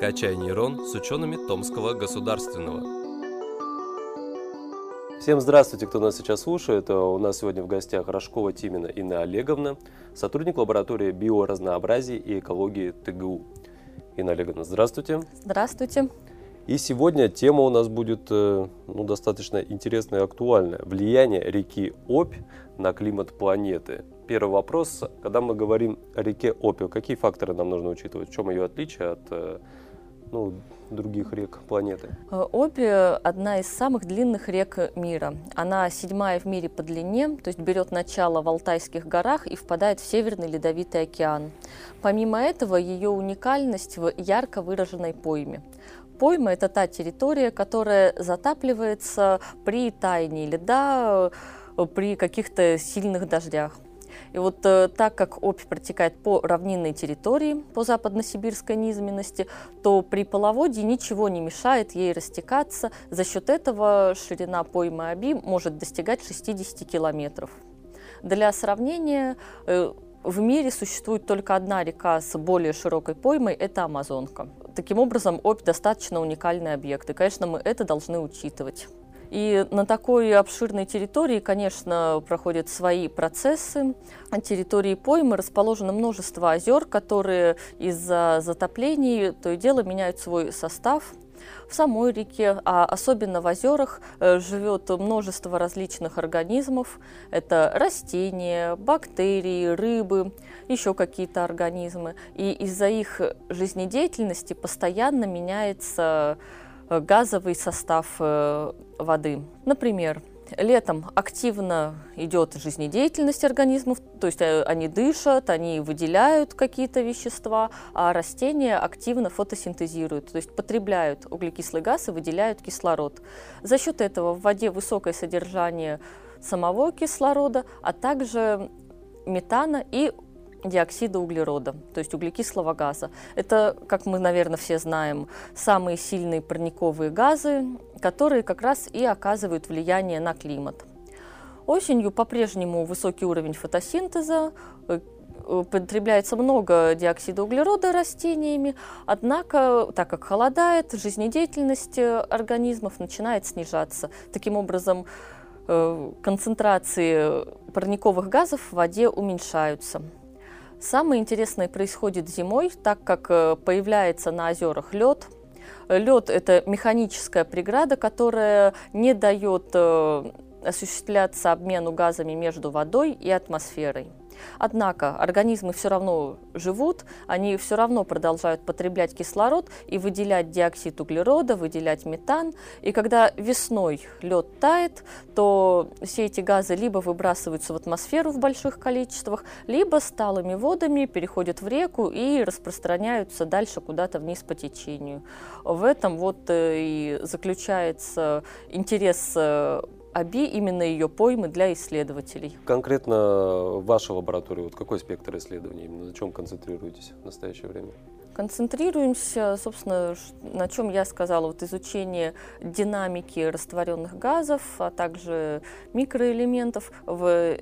«Качай нейрон» с учеными Томского государственного. Всем здравствуйте, кто нас сейчас слушает. У нас сегодня в гостях Рожкова Тимина Инна Олеговна, сотрудник лаборатории биоразнообразия и экологии ТГУ. Инна Олеговна, здравствуйте. Здравствуйте. И сегодня тема у нас будет э, ну, достаточно интересная и актуальная. Влияние реки Обь на климат планеты. Первый вопрос. Когда мы говорим о реке Обь, какие факторы нам нужно учитывать? В чем ее отличие от э, ну, других рек планеты? Э, Обь – одна из самых длинных рек мира. Она седьмая в мире по длине, то есть берет начало в Алтайских горах и впадает в Северный Ледовитый океан. Помимо этого, ее уникальность в ярко выраженной пойме. Пойма – это та территория, которая затапливается при таянии льда, э, при каких-то сильных дождях. И вот э, так как Обь протекает по равнинной территории, по западно-сибирской низменности, то при половодье ничего не мешает ей растекаться. За счет этого ширина поймы Оби может достигать 60 километров. Для сравнения, э, в мире существует только одна река с более широкой поймой – это Амазонка. Таким образом, Обь достаточно уникальный объект, и, конечно, мы это должны учитывать. И на такой обширной территории, конечно, проходят свои процессы. На территории поймы расположено множество озер, которые из-за затоплений то и дело меняют свой состав в самой реке, а особенно в озерах э, живет множество различных организмов. Это растения, бактерии, рыбы, еще какие-то организмы. И из-за их жизнедеятельности постоянно меняется газовый состав э, воды. Например, Летом активно идет жизнедеятельность организмов, то есть э, они дышат, они выделяют какие-то вещества, а растения активно фотосинтезируют, то есть потребляют углекислый газ и выделяют кислород. За счет этого в воде высокое содержание самого кислорода, а также метана и диоксида углерода, то есть углекислого газа. Это, как мы, наверное, все знаем, самые сильные парниковые газы, которые как раз и оказывают влияние на климат. Осенью по-прежнему высокий уровень фотосинтеза, э, потребляется много диоксида углерода растениями, однако, так как холодает, жизнедеятельность организмов начинает снижаться. Таким образом, э, концентрации парниковых газов в воде уменьшаются. Самое интересное происходит зимой, так как э, появляется на озерах лед. Лед – это механическая преграда, которая не дает э, осуществляться обмену газами между водой и атмосферой. Однако организмы все равно живут, они все равно продолжают потреблять кислород и выделять диоксид углерода, выделять метан. И когда весной лед тает, то все эти газы либо выбрасываются в атмосферу в больших количествах, либо сталыми водами переходят в реку и распространяются дальше куда-то вниз по течению. В этом вот э, и заключается интерес э, АБИ, именно ее поймы для исследователей. Конкретно в вашей лаборатории, вот какой спектр исследований, именно на чем концентрируетесь в настоящее время? Концентрируемся, собственно, на чем я сказала, вот изучение динамики растворенных газов, а также микроэлементов в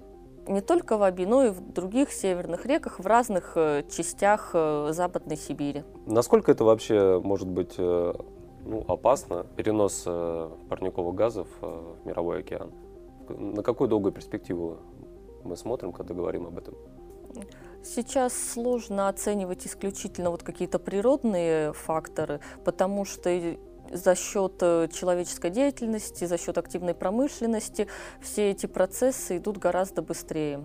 не только в Аби, но и в других северных реках в разных э, частях э, Западной Сибири. Насколько это вообще может быть э, ну, опасно, перенос э, парниковых газов э, в мировой океан. На какую долгую перспективу мы смотрим, когда говорим об этом? Сейчас сложно оценивать исключительно вот какие-то природные факторы, потому что за счет э, человеческой деятельности, за счет активной промышленности все эти процессы идут гораздо быстрее.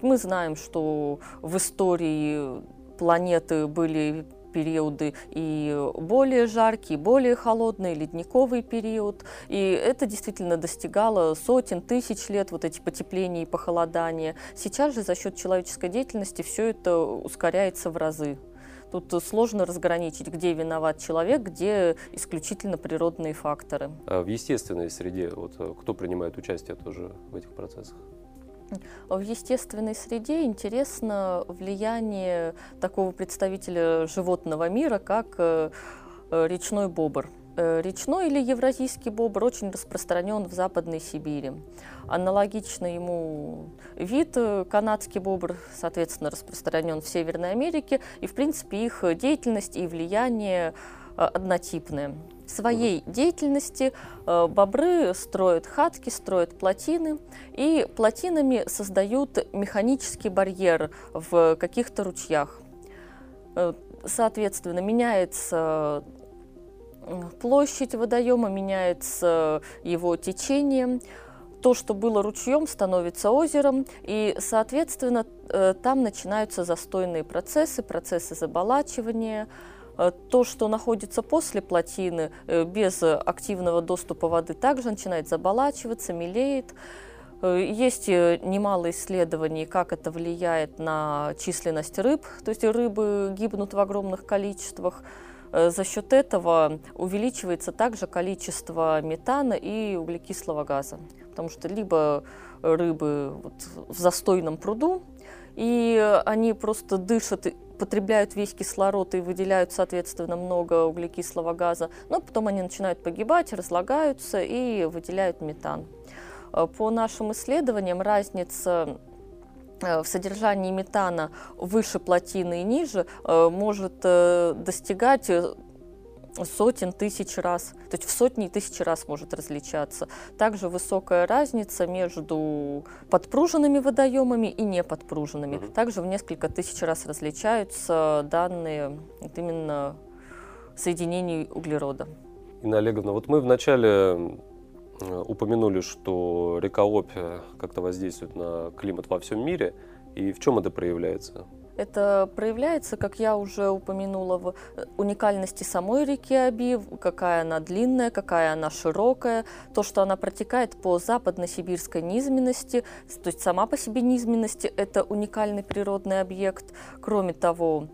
Мы знаем, что в истории планеты были периоды и более жаркие, более холодные, ледниковый период. И это действительно достигало сотен, тысяч лет, вот эти потепления и похолодания. Сейчас же за счет человеческой деятельности все это ускоряется в разы. Тут сложно разграничить, где виноват человек, где исключительно природные факторы. А в естественной среде вот, кто принимает участие тоже в этих процессах? В естественной среде интересно влияние такого представителя животного мира, как э, э, речной бобр. Э, речной или евразийский бобр очень распространен в Западной Сибири. Аналогично ему вид канадский бобр, соответственно, распространен в Северной Америке. И, в принципе, их деятельность и влияние однотипные. В своей деятельности бобры строят хатки, строят плотины, и плотинами создают механический барьер в каких-то ручьях. Соответственно, меняется площадь водоема, меняется его течение, то, что было ручьем, становится озером, и, соответственно, э, там начинаются застойные процессы, процессы заболачивания. Э, то, что находится после плотины, э, без активного доступа воды, также начинает заболачиваться, мелеет. Есть немало исследований, как это влияет на численность рыб, то есть рыбы гибнут в огромных количествах. За счет этого увеличивается также количество метана и углекислого газа потому что либо рыбы вот в застойном пруду, и они просто дышат, потребляют весь кислород и выделяют, соответственно, много углекислого газа, но потом они начинают погибать, разлагаются и выделяют метан. По нашим исследованиям разница э, в содержании метана выше плотины и ниже э, может э, достигать сотен тысяч раз, то есть в сотни тысяч раз может различаться. Также высокая разница между подпруженными водоемами и неподпруженными. Угу. Также в несколько тысяч раз различаются данные вот именно соединений углерода. Инна Олеговна, вот мы вначале упомянули, что река Обь как-то воздействует на климат во всем мире. И в чем это проявляется? Это проявляется, как я уже упомянула, в э, уникальности самой реки Аби, какая она длинная, какая она широкая, то, что она протекает по западно-сибирской низменности, то есть сама по себе низменности – это уникальный природный объект. Кроме того,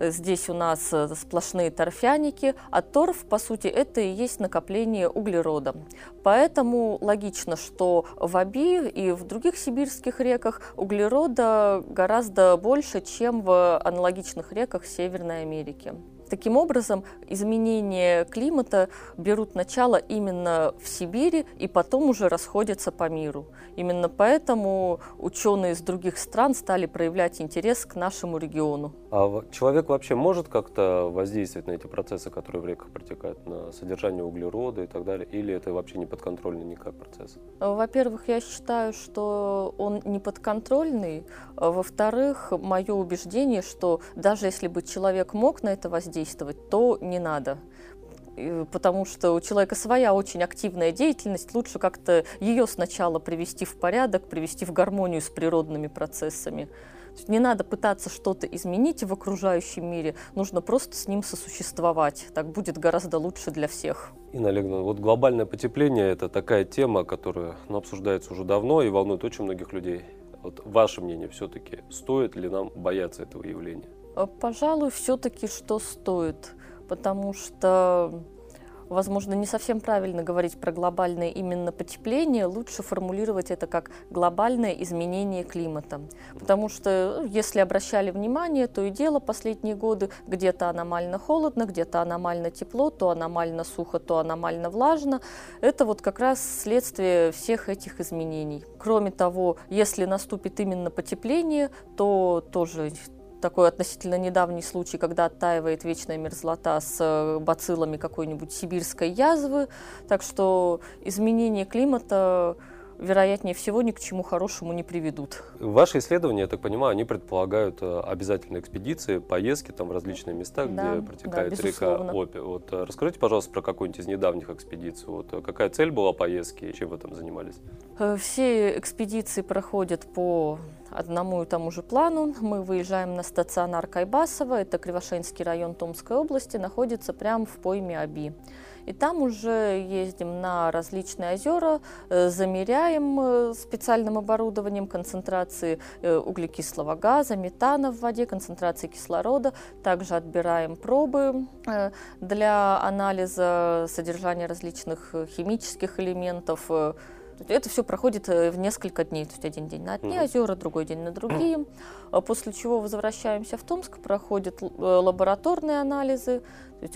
Здесь у нас э, сплошные торфяники, а торф, по сути, это и есть накопление углерода. Поэтому логично, что в Аби и в других сибирских реках углерода гораздо больше, чем в аналогичных реках Северной Америки. Таким образом, изменения климата берут начало именно в Сибири и потом уже расходятся по миру. Именно поэтому ученые из других стран стали проявлять интерес к нашему региону. А человек вообще может как-то воздействовать на эти процессы, которые в реках протекают, на содержание углерода и так далее? Или это вообще не подконтрольный никак процесс? Во-первых, я считаю, что он не подконтрольный. Во-вторых, мое убеждение, что даже если бы человек мог на это воздействовать, действовать, то не надо потому что у человека своя очень активная деятельность, лучше как-то ее сначала привести в порядок, привести в гармонию с природными процессами. не надо пытаться что-то изменить в окружающем мире, нужно просто с ним сосуществовать. Так будет гораздо лучше для всех. Инна Олеговна, вот глобальное потепление – это такая тема, которая ну, обсуждается уже давно и волнует очень многих людей. Вот ваше мнение все-таки, стоит ли нам бояться этого явления? Э, пожалуй, все-таки что стоит, потому что возможно, не совсем правильно говорить про глобальное именно потепление, лучше формулировать это как глобальное изменение климата. Потому что, ну, если обращали внимание, то и дело последние годы где-то аномально холодно, где-то аномально тепло, то аномально сухо, то аномально влажно. Это вот как раз следствие всех этих изменений. Кроме того, если наступит именно потепление, то тоже такой относительно недавний случай, когда оттаивает вечная мерзлота с э, бациллами какой-нибудь сибирской язвы. Так что изменение климата вероятнее всего ни к чему хорошему не приведут. Ваши исследования, я так понимаю, они предполагают э, обязательные экспедиции, поездки там в различные места, да, где протекает да, река Опи. Вот э, расскажите, пожалуйста, про какую-нибудь из недавних экспедиций. Вот какая цель была поездки и чем вы там занимались? Все экспедиции проходят по одному и тому же плану. Мы выезжаем на стационар Кайбасова, это Кривошейский район Томской области, находится прямо в пойме Аби. И там уже ездим на различные озера, э, замеряем э, специальным оборудованием концентрации э, углекислого газа, метана в воде, концентрации кислорода. Также отбираем пробы для анализа содержания различных химических элементов, это все проходит э, в несколько дней. То есть один день на одни озера, другой день на другие. А после чего возвращаемся в Томск, проходят э, лабораторные анализы.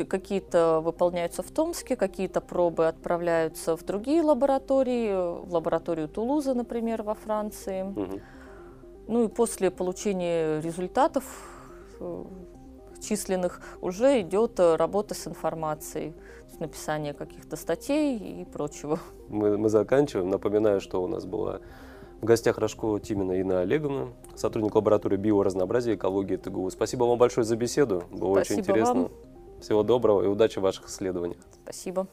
Какие-то выполняются в Томске, какие-то пробы отправляются в другие лаборатории, в лабораторию Тулуза, например, во Франции. Ну и после получения результатов э, численных уже идет э, работа с информацией, написание каких-то статей и прочего. Мы, мы заканчиваем. Напоминаю, что у нас была в гостях Рожкова Тимина Инна Олеговна, сотрудник лаборатории биоразнообразия и экологии ТГУ. Спасибо вам большое за беседу. Было Спасибо очень интересно. вам. Всего доброго и удачи в ваших исследованиях. Спасибо.